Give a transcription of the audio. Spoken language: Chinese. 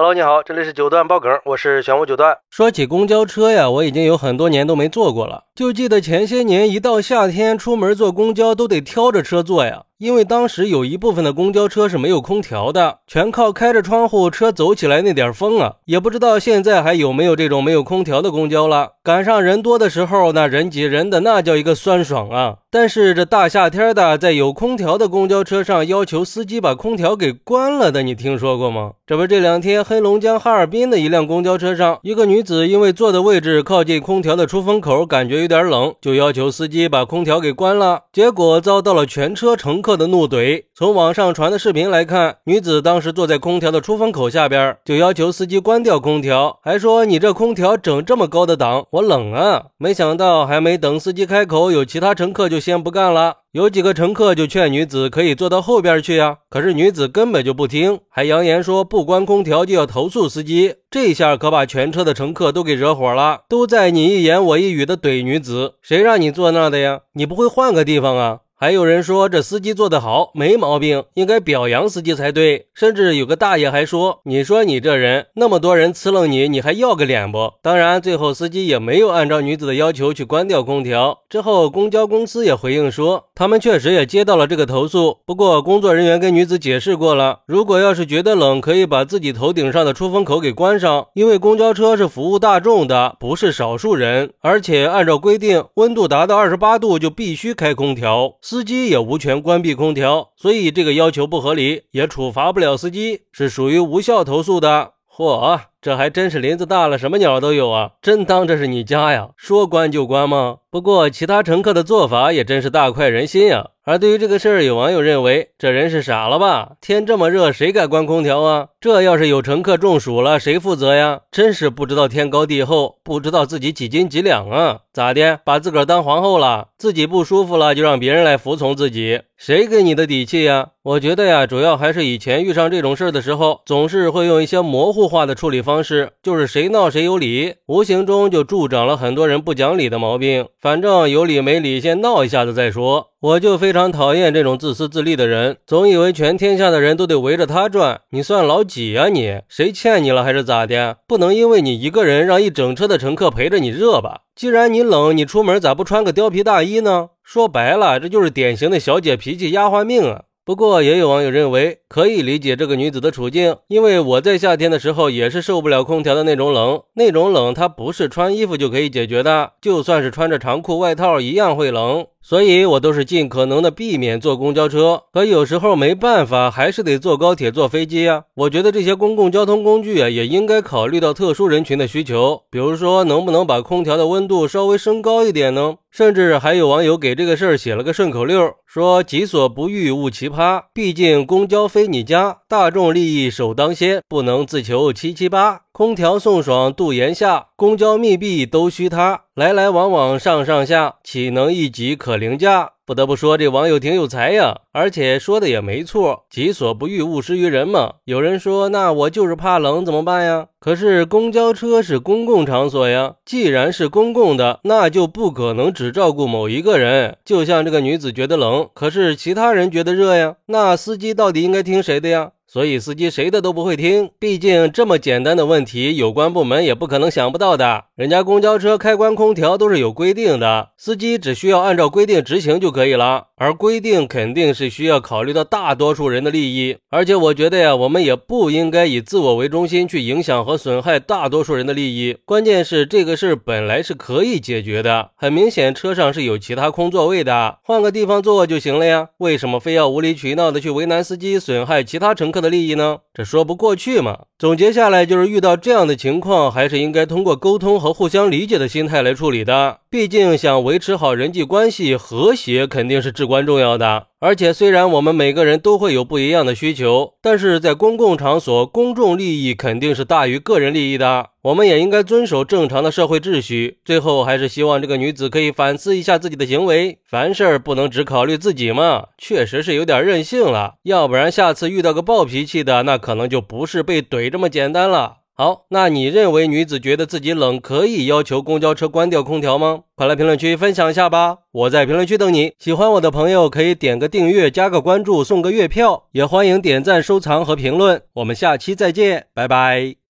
Hello，你好，这里是九段爆梗，我是玄武九段。说起公交车呀，我已经有很多年都没坐过了，就记得前些年一到夏天出门坐公交都得挑着车坐呀。因为当时有一部分的公交车是没有空调的，全靠开着窗户车走起来那点风啊，也不知道现在还有没有这种没有空调的公交了。赶上人多的时候，那人挤人的那叫一个酸爽啊！但是这大夏天的，在有空调的公交车上要求司机把空调给关了的，你听说过吗？这不这两天黑龙江哈尔滨的一辆公交车上，一个女子因为坐的位置靠近空调的出风口，感觉有点冷，就要求司机把空调给关了，结果遭到了全车乘客。客的怒怼。从网上传的视频来看，女子当时坐在空调的出风口下边，就要求司机关掉空调，还说：“你这空调整这么高的档，我冷啊！”没想到，还没等司机开口，有其他乘客就先不干了。有几个乘客就劝女子可以坐到后边去呀，可是女子根本就不听，还扬言说不关空调就要投诉司机。这下可把全车的乘客都给惹火了，都在你一言我一语的怼女子：“谁让你坐那的呀？你不会换个地方啊？”还有人说这司机做得好，没毛病，应该表扬司机才对。甚至有个大爷还说：“你说你这人，那么多人呲楞你，你还要个脸不？”当然，最后司机也没有按照女子的要求去关掉空调。之后，公交公司也回应说，他们确实也接到了这个投诉。不过，工作人员跟女子解释过了，如果要是觉得冷，可以把自己头顶上的出风口给关上，因为公交车是服务大众的，不是少数人。而且按照规定，温度达到二十八度就必须开空调。司机也无权关闭空调，所以这个要求不合理，也处罚不了司机，是属于无效投诉的。嚯，这还真是林子大了，什么鸟都有啊！真当这是你家呀？说关就关吗？不过其他乘客的做法也真是大快人心呀。而对于这个事儿，有网友认为这人是傻了吧？天这么热，谁敢关空调啊？这要是有乘客中暑了，谁负责呀？真是不知道天高地厚，不知道自己几斤几两啊？咋的？把自个儿当皇后了？自己不舒服了就让别人来服从自己？谁给你的底气呀？我觉得呀，主要还是以前遇上这种事儿的时候，总是会用一些模糊化的处理方式，就是谁闹谁有理，无形中就助长了很多人不讲理的毛病。反正有理没理，先闹一下子再说。我就非常讨厌这种自私自利的人，总以为全天下的人都得围着他转。你算老几呀？你谁欠你了还是咋的？不能因为你一个人让一整车的乘客陪着你热吧？既然你冷，你出门咋不穿个貂皮大衣呢？说白了，这就是典型的小姐脾气、丫鬟命啊！不过也有网友认为可以理解这个女子的处境，因为我在夏天的时候也是受不了空调的那种冷，那种冷它不是穿衣服就可以解决的，就算是穿着长裤外套一样会冷。所以，我都是尽可能的避免坐公交车，可有时候没办法，还是得坐高铁、坐飞机呀。我觉得这些公共交通工具啊，也应该考虑到特殊人群的需求，比如说，能不能把空调的温度稍微升高一点呢？甚至还有网友给这个事儿写了个顺口溜，说“己所不欲，勿奇葩”。毕竟公交非你家，大众利益首当先，不能自求七七八。空调送爽度炎夏，公交密闭都需它。来来往往上上下，岂能一己可凌驾？不得不说，这网友挺有才呀，而且说的也没错，“己所不欲，勿施于人”嘛。有人说，那我就是怕冷，怎么办呀？可是公交车是公共场所呀，既然是公共的，那就不可能只照顾某一个人。就像这个女子觉得冷，可是其他人觉得热呀，那司机到底应该听谁的呀？所以司机谁的都不会听，毕竟这么简单的问题，有关部门也不可能想不到的。人家公交车开关空调都是有规定的，司机只需要按照规定执行就可以了。而规定肯定是需要考虑到大多数人的利益，而且我觉得呀，我们也不应该以自我为中心去影响和损害大多数人的利益。关键是这个事本来是可以解决的，很明显车上是有其他空座位的，换个地方坐就行了呀。为什么非要无理取闹的去为难司机，损害其他乘客？的利益呢？这说不过去嘛。总结下来就是，遇到这样的情况，还是应该通过沟通和和互相理解的心态来处理的。毕竟想维持好人际关系，和谐肯定是至关重要的。而且虽然我们每个人都会有不一样的需求，但是在公共场所，公众利益肯定是大于个人利益的。我们也应该遵守正常的社会秩序。最后还是希望这个女子可以反思一下自己的行为，凡事不能只考虑自己嘛，确实是有点任性了。要不然下次遇到个暴脾气的，那可能就不是被怼这么简单了。好，那你认为女子觉得自己冷可以要求公交车关掉空调吗？快来评论区分享一下吧！我在评论区等你。喜欢我的朋友可以点个订阅、加个关注、送个月票，也欢迎点赞、收藏和评论。我们下期再见，拜拜。